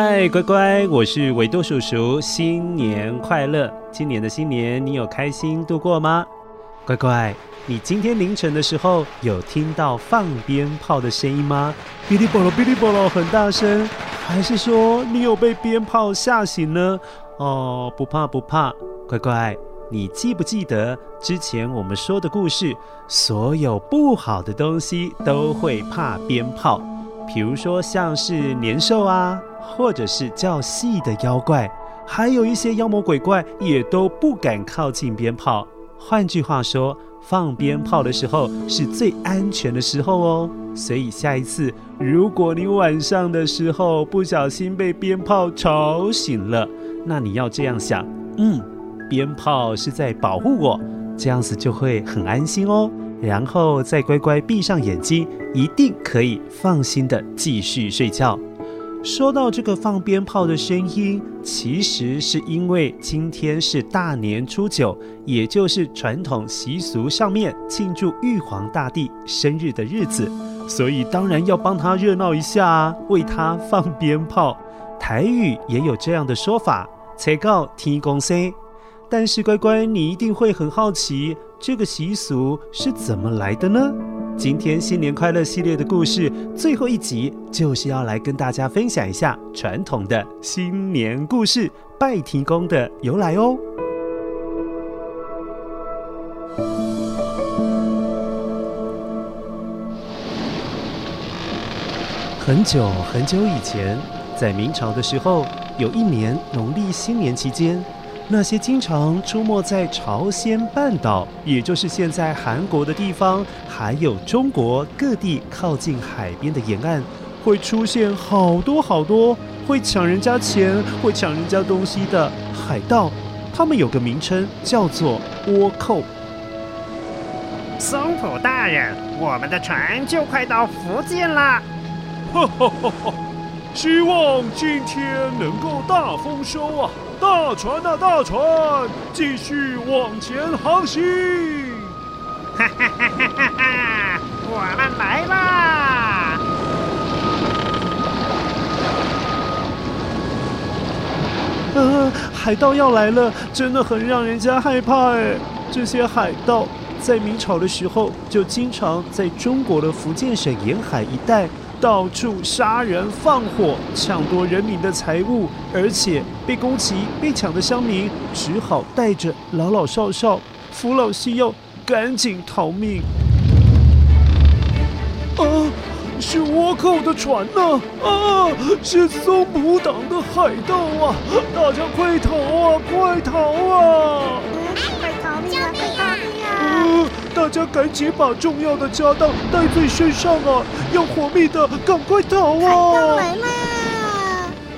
嗨，乖乖，我是维多叔叔，新年快乐！今年的新年你有开心度过吗？乖乖，你今天凌晨的时候有听到放鞭炮的声音吗？哔哩啵啦，哔哩啵啦，很大声，还是说你有被鞭炮吓醒呢？哦，不怕不怕，乖乖，你记不记得之前我们说的故事？所有不好的东西都会怕鞭炮，比如说像是年兽啊。或者是较细的妖怪，还有一些妖魔鬼怪也都不敢靠近鞭炮。换句话说，放鞭炮的时候是最安全的时候哦。所以下一次，如果你晚上的时候不小心被鞭炮吵醒了，那你要这样想：嗯，鞭炮是在保护我，这样子就会很安心哦。然后再乖乖闭上眼睛，一定可以放心的继续睡觉。说到这个放鞭炮的声音，其实是因为今天是大年初九，也就是传统习俗上面庆祝玉皇大帝生日的日子，所以当然要帮他热闹一下，为他放鞭炮。台语也有这样的说法，才告天公生。但是乖乖，你一定会很好奇，这个习俗是怎么来的呢？今天新年快乐系列的故事最后一集，就是要来跟大家分享一下传统的新年故事——拜天公的由来哦。很久很久以前，在明朝的时候，有一年农历新年期间。那些经常出没在朝鲜半岛，也就是现在韩国的地方，还有中国各地靠近海边的沿岸，会出现好多好多会抢人家钱、会抢人家东西的海盗。他们有个名称叫做倭寇。松浦大人，我们的船就快到福建了。哈哈哈哈！希望今天能够大丰收啊！大船啊，大船，继续往前航行！哈哈哈哈哈哈！我们来啦！呃，海盗要来了，真的很让人家害怕哎。这些海盗在明朝的时候，就经常在中国的福建省沿海一带。到处杀人放火，抢夺人民的财物，而且被攻击、被抢的乡民只好带着老老少少、扶老携幼，赶紧逃命。啊，是倭寇的船呐！啊，是松浦党的海盗啊！大家快逃啊，快逃啊！大家赶紧把重要的家当带在身上啊！要活命的，赶快逃啊！来了！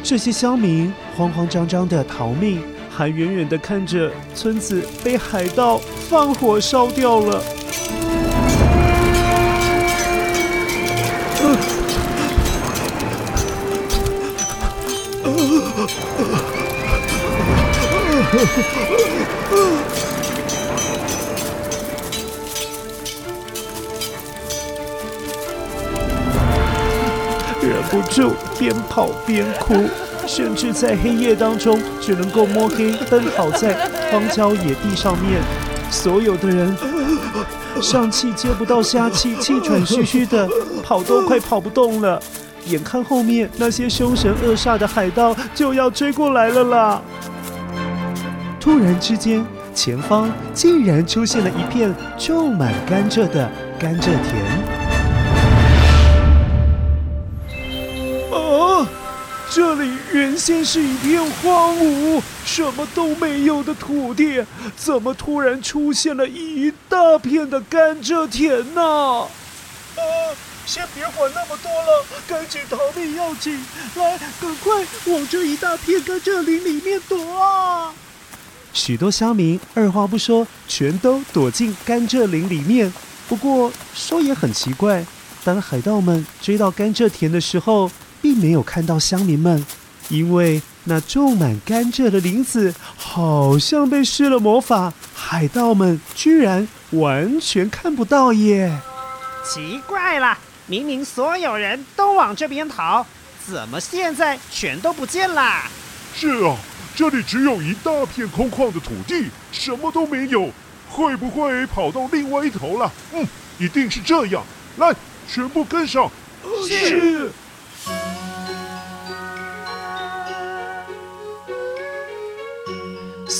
这些乡民慌慌张张的逃命，还远远的看着村子被海盗放火烧掉了。就，边跑边哭，甚至在黑夜当中只能够摸黑奔跑在荒郊野地上面。所有的人上气接不到下气，气喘吁吁的，跑都快跑不动了。眼看后面那些凶神恶煞的海盗就要追过来了啦！突然之间，前方竟然出现了一片种满甘蔗的甘蔗田。这里原先是一片荒芜、什么都没有的土地，怎么突然出现了一大片的甘蔗田呢？啊！先别管那么多了，赶紧逃命要紧！来，赶快往这一大片甘蔗林里面躲啊！许多乡民二话不说，全都躲进甘蔗林里面。不过说也很奇怪，当海盗们追到甘蔗田的时候，并没有看到乡民们，因为那种满甘蔗的林子好像被施了魔法，海盗们居然完全看不到耶！奇怪了，明明所有人都往这边逃，怎么现在全都不见了？是啊。这里只有一大片空旷的土地，什么都没有，会不会跑到另外一头了？嗯，一定是这样。来，全部跟上。是。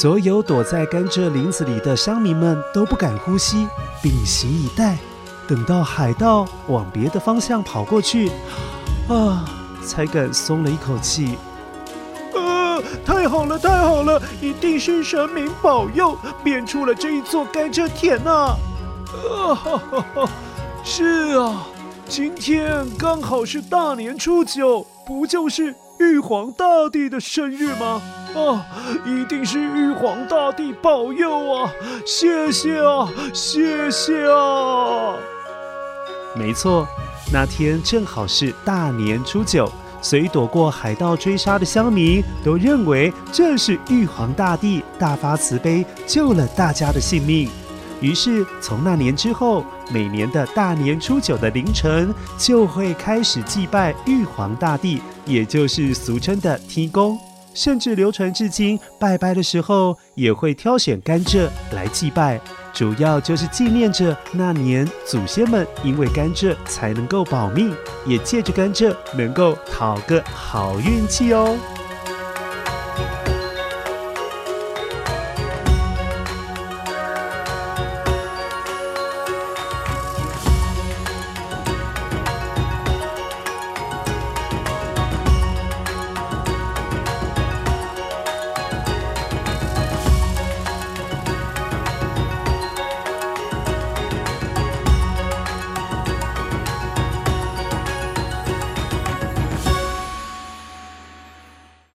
所有躲在甘蔗林子里的乡民们都不敢呼吸，屏息以待。等到海盗往别的方向跑过去，啊，才敢松了一口气。太好了，太好了！一定是神明保佑，变出了这一座甘蔗田呐！啊哈哈哈！是啊，今天刚好是大年初九，不就是玉皇大帝的生日吗？啊，一定是玉皇大帝保佑啊！谢谢啊，谢谢啊！没错，那天正好是大年初九。所以躲过海盗追杀的乡民都认为这是玉皇大帝大发慈悲救了大家的性命。于是从那年之后，每年的大年初九的凌晨就会开始祭拜玉皇大帝，也就是俗称的天公。甚至流传至今，拜拜的时候也会挑选甘蔗来祭拜。主要就是纪念着那年祖先们因为甘蔗才能够保命，也借着甘蔗能够讨个好运气哦。